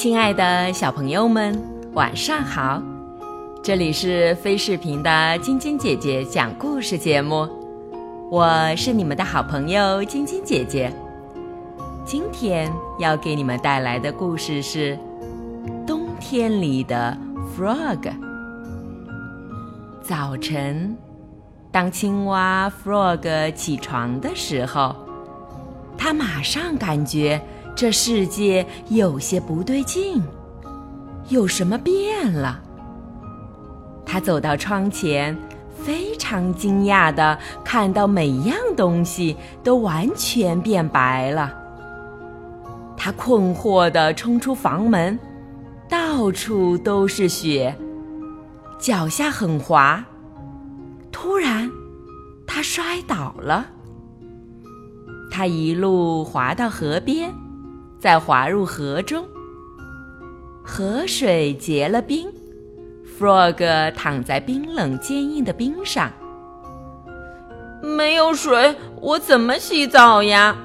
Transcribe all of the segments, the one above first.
亲爱的小朋友们，晚上好！这里是飞视频的晶晶姐姐讲故事节目，我是你们的好朋友晶晶姐姐。今天要给你们带来的故事是《冬天里的 Frog》。早晨，当青蛙 Frog 起床的时候，它马上感觉。这世界有些不对劲，有什么变了？他走到窗前，非常惊讶的看到每样东西都完全变白了。他困惑的冲出房门，到处都是雪，脚下很滑。突然，他摔倒了。他一路滑到河边。再滑入河中，河水结了冰，Frog 躺在冰冷坚硬的冰上。没有水，我怎么洗澡呀？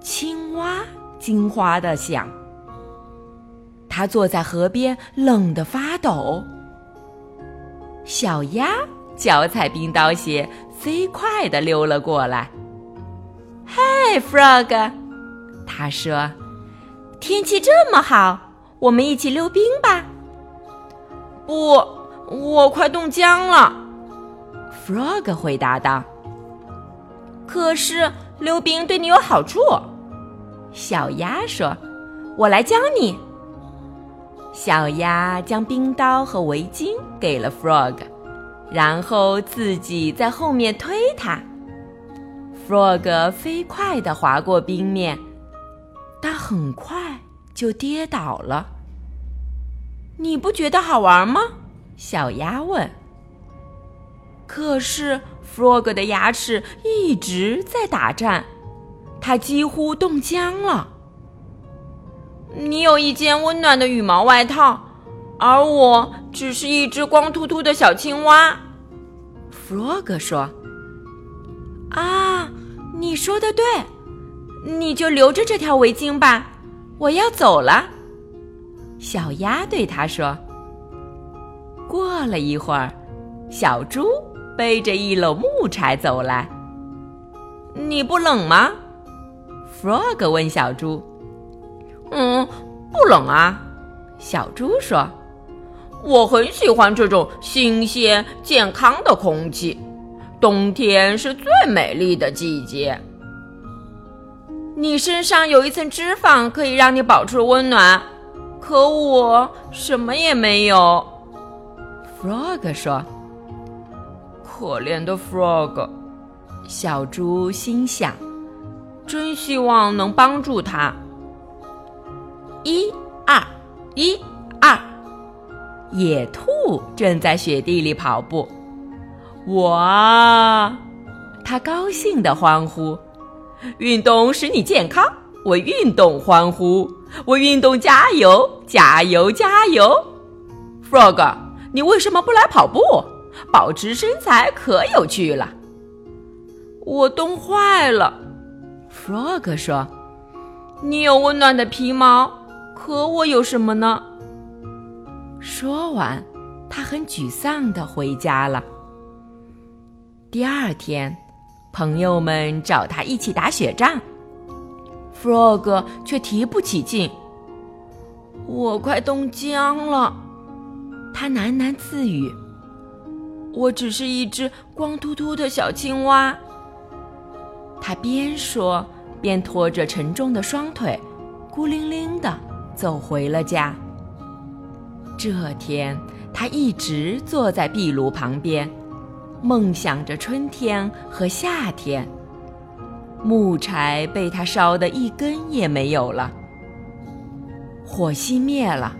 青蛙惊慌的想。它坐在河边，冷得发抖。小鸭脚踩冰刀鞋，飞快地溜了过来。嗨，Frog！他说：“天气这么好，我们一起溜冰吧。”“不，我快冻僵了。”Frog 回答道。“可是溜冰对你有好处。”小鸭说：“我来教你。”小鸭将冰刀和围巾给了 Frog，然后自己在后面推它。Frog 飞快地滑过冰面。但很快就跌倒了。你不觉得好玩吗？小鸭问。可是 Frog 的牙齿一直在打颤，它几乎冻僵了。你有一件温暖的羽毛外套，而我只是一只光秃秃的小青蛙。Frog 说：“啊，你说的对。”你就留着这条围巾吧，我要走了。”小鸭对他说。过了一会儿，小猪背着一篓木柴走来。“你不冷吗？”Frog 问小猪。“嗯，不冷啊。”小猪说。“我很喜欢这种新鲜健康的空气，冬天是最美丽的季节。”你身上有一层脂肪，可以让你保持温暖，可我什么也没有。Frog 说：“可怜的 Frog。”小猪心想：“真希望能帮助他。”一二一二，野兔正在雪地里跑步。哇！他高兴地欢呼。运动使你健康，为运动欢呼，为运动加油，加油，加油！Frog，你为什么不来跑步？保持身材可有趣了。我冻坏了，Frog 说。你有温暖的皮毛，可我有什么呢？说完，他很沮丧的回家了。第二天。朋友们找他一起打雪仗，Frog 却提不起劲。我快冻僵了，他喃喃自语：“我只是一只光秃秃的小青蛙。”他边说边拖着沉重的双腿，孤零零的走回了家。这天，他一直坐在壁炉旁边。梦想着春天和夏天，木柴被他烧得一根也没有了。火熄灭了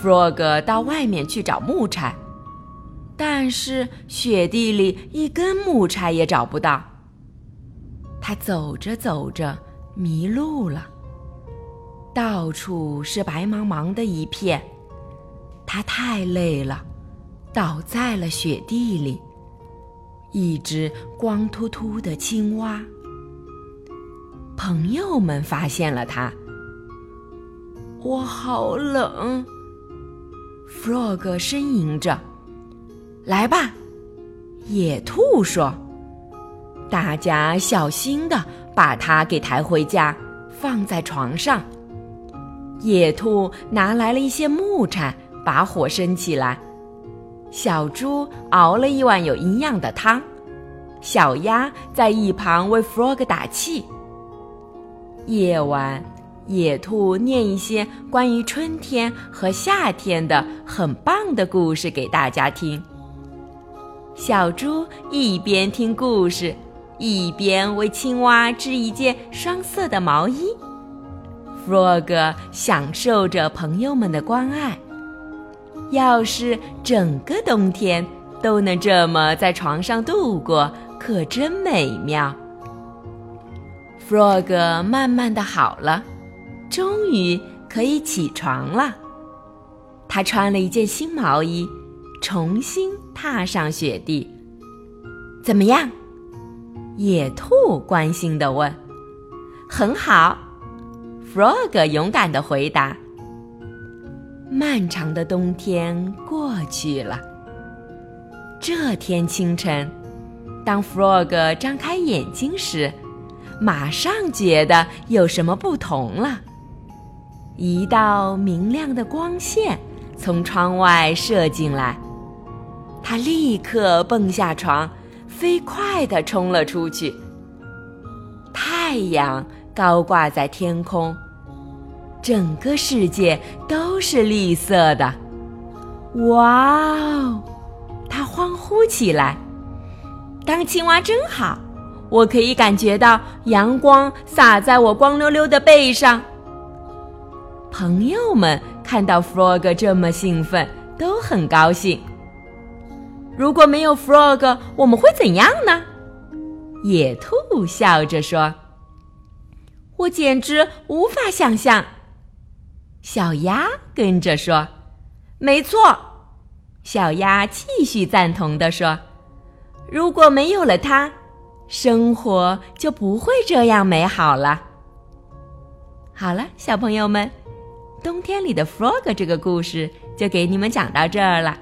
，Frog 到外面去找木柴，但是雪地里一根木柴也找不到。他走着走着迷路了，到处是白茫茫的一片，他太累了，倒在了雪地里。一只光秃秃的青蛙，朋友们发现了它。我好冷。”Frog 呻吟着。“来吧。”野兔说。大家小心的把它给抬回家，放在床上。野兔拿来了一些木柴，把火生起来。小猪熬了一碗有营养的汤。小鸭在一旁为 Frog 打气。夜晚，野兔念一些关于春天和夏天的很棒的故事给大家听。小猪一边听故事，一边为青蛙织一件双色的毛衣。Frog 享受着朋友们的关爱。要是整个冬天都能这么在床上度过。可真美妙。Frog 慢慢的好了，终于可以起床了。他穿了一件新毛衣，重新踏上雪地。怎么样？野兔关心的问。很好，Frog 勇敢的回答。漫长的冬天过去了。这天清晨。当 Frog 张开眼睛时，马上觉得有什么不同了。一道明亮的光线从窗外射进来，他立刻蹦下床，飞快地冲了出去。太阳高挂在天空，整个世界都是绿色的。哇哦！他欢呼起来。当青蛙真好，我可以感觉到阳光洒在我光溜溜的背上。朋友们看到 Frog 这么兴奋，都很高兴。如果没有 Frog，我们会怎样呢？野兔笑着说：“我简直无法想象。”小鸭跟着说：“没错。”小鸭继续赞同的说。如果没有了它，生活就不会这样美好了。好了，小朋友们，冬天里的 Frog 这个故事就给你们讲到这儿了。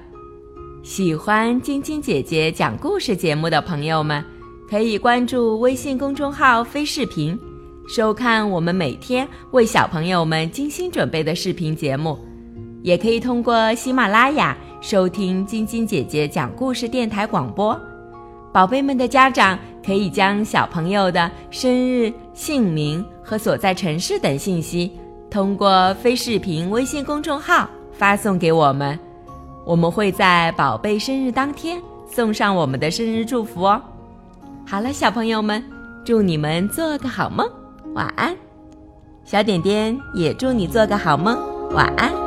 喜欢晶晶姐姐讲故事节目的朋友们，可以关注微信公众号“飞视频”，收看我们每天为小朋友们精心准备的视频节目。也可以通过喜马拉雅收听晶晶姐姐讲故事电台广播。宝贝们的家长可以将小朋友的生日、姓名和所在城市等信息，通过非视频微信公众号发送给我们，我们会在宝贝生日当天送上我们的生日祝福哦。好了，小朋友们，祝你们做个好梦，晚安。小点点也祝你做个好梦，晚安。